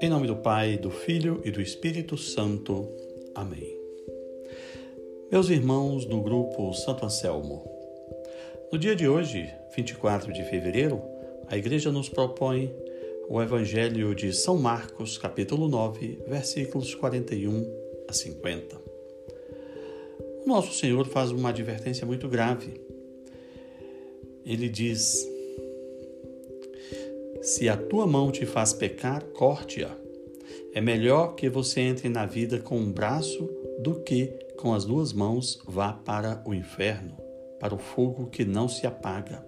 Em nome do Pai, do Filho e do Espírito Santo. Amém. Meus irmãos do grupo Santo Anselmo, no dia de hoje, 24 de fevereiro, a Igreja nos propõe o Evangelho de São Marcos, capítulo 9, versículos 41 a 50. O nosso Senhor faz uma advertência muito grave. Ele diz: Se a tua mão te faz pecar, corte-a. É melhor que você entre na vida com um braço do que com as duas mãos vá para o inferno, para o fogo que não se apaga.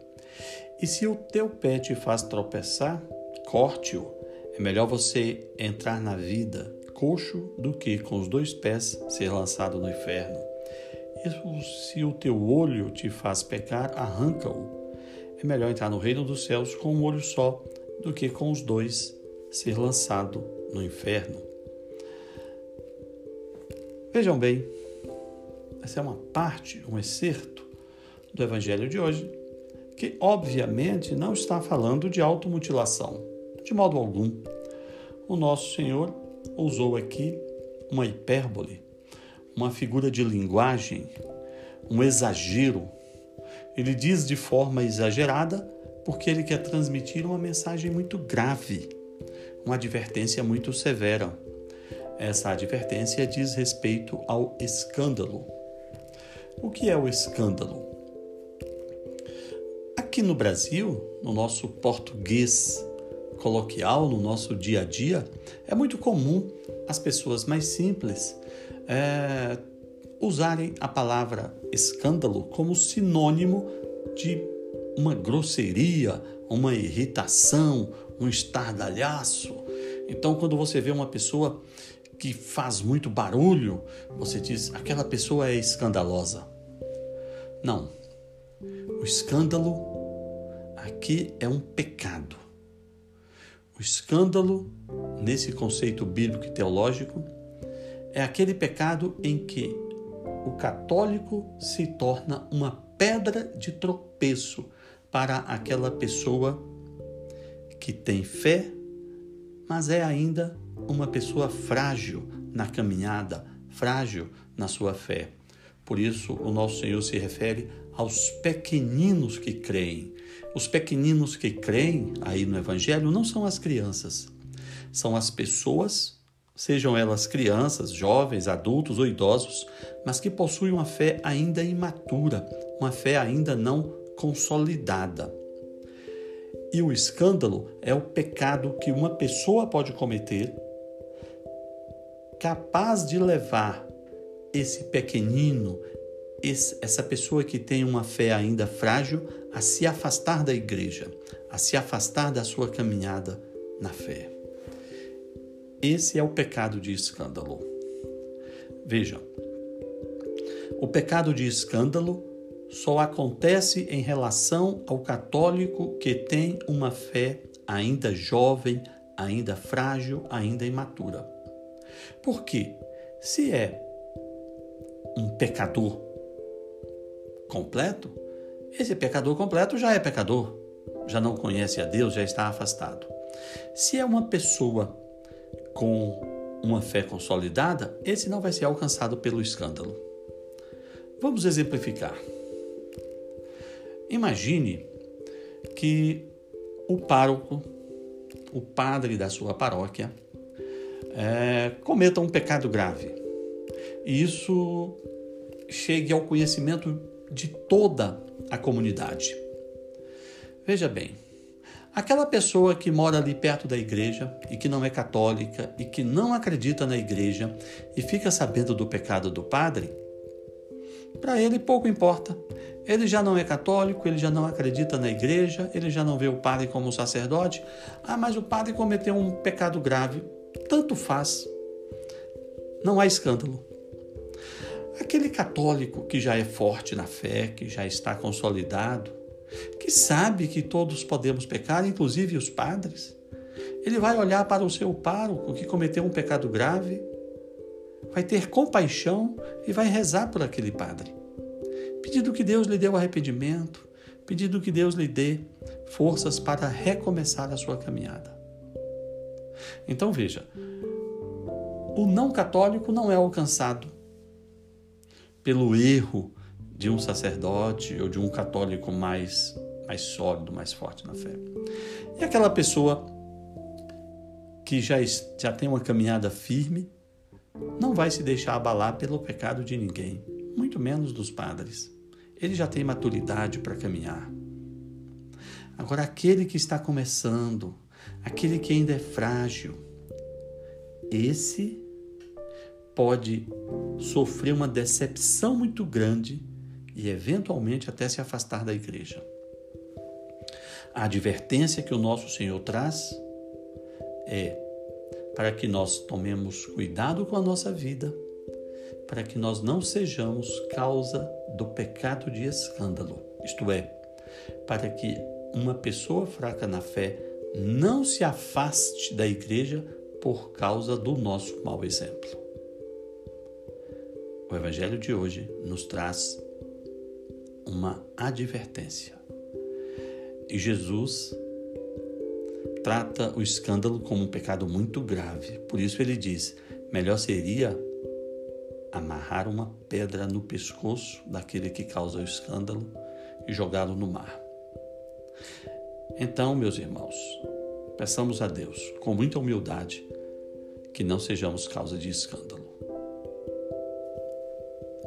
E se o teu pé te faz tropeçar, corte-o. É melhor você entrar na vida coxo do que com os dois pés ser lançado no inferno. E se o teu olho te faz pecar, arranca-o. É melhor entrar no reino dos céus com um olho só do que com os dois ser lançado no inferno. Vejam bem, essa é uma parte, um excerto do Evangelho de hoje, que obviamente não está falando de automutilação, de modo algum. O nosso Senhor usou aqui uma hipérbole, uma figura de linguagem, um exagero. Ele diz de forma exagerada porque ele quer transmitir uma mensagem muito grave, uma advertência muito severa. Essa advertência diz respeito ao escândalo. O que é o escândalo? Aqui no Brasil, no nosso português coloquial, no nosso dia a dia, é muito comum as pessoas mais simples é, usarem a palavra escândalo como sinônimo de uma grosseria, uma irritação, um estardalhaço. Então, quando você vê uma pessoa que faz muito barulho, você diz aquela pessoa é escandalosa. Não. O escândalo aqui é um pecado. O escândalo, nesse conceito bíblico e teológico, é aquele pecado em que o católico se torna uma pedra de tropeço para aquela pessoa que tem fé, mas é ainda uma pessoa frágil na caminhada, frágil na sua fé. Por isso, o nosso Senhor se refere aos pequeninos que creem. Os pequeninos que creem aí no Evangelho não são as crianças, são as pessoas sejam elas crianças, jovens, adultos ou idosos, mas que possuem uma fé ainda imatura, uma fé ainda não consolidada. E o escândalo é o pecado que uma pessoa pode cometer, capaz de levar esse pequenino, esse, essa pessoa que tem uma fé ainda frágil, a se afastar da igreja, a se afastar da sua caminhada na fé. Esse é o pecado de escândalo. Veja, o pecado de escândalo só acontece em relação ao católico que tem uma fé ainda jovem, ainda frágil, ainda imatura. Por quê? Se é um pecador completo, esse pecador completo já é pecador, já não conhece a Deus, já está afastado. Se é uma pessoa com uma fé consolidada, esse não vai ser alcançado pelo escândalo. Vamos exemplificar. Imagine que o pároco, o padre da sua paróquia, é, cometa um pecado grave. E isso chegue ao conhecimento de toda a comunidade. Veja bem, Aquela pessoa que mora ali perto da igreja e que não é católica e que não acredita na igreja e fica sabendo do pecado do padre, para ele pouco importa. Ele já não é católico, ele já não acredita na igreja, ele já não vê o padre como sacerdote. Ah, mas o padre cometeu um pecado grave. Tanto faz. Não há escândalo. Aquele católico que já é forte na fé, que já está consolidado, que sabe que todos podemos pecar, inclusive os padres. Ele vai olhar para o seu pároco que cometeu um pecado grave, vai ter compaixão e vai rezar por aquele padre, pedindo que Deus lhe dê o arrependimento, pedindo que Deus lhe dê forças para recomeçar a sua caminhada. Então veja, o não católico não é alcançado pelo erro de um sacerdote ou de um católico mais, mais sólido, mais forte na fé. E aquela pessoa que já, já tem uma caminhada firme não vai se deixar abalar pelo pecado de ninguém, muito menos dos padres. Ele já tem maturidade para caminhar. Agora, aquele que está começando, aquele que ainda é frágil, esse pode sofrer uma decepção muito grande e, eventualmente, até se afastar da igreja. A advertência que o nosso Senhor traz é para que nós tomemos cuidado com a nossa vida, para que nós não sejamos causa do pecado de escândalo, isto é, para que uma pessoa fraca na fé não se afaste da igreja por causa do nosso mau exemplo. O Evangelho de hoje nos traz uma advertência. E Jesus trata o escândalo como um pecado muito grave. Por isso ele diz: melhor seria amarrar uma pedra no pescoço daquele que causa o escândalo e jogá-lo no mar. Então, meus irmãos, peçamos a Deus, com muita humildade, que não sejamos causa de escândalo.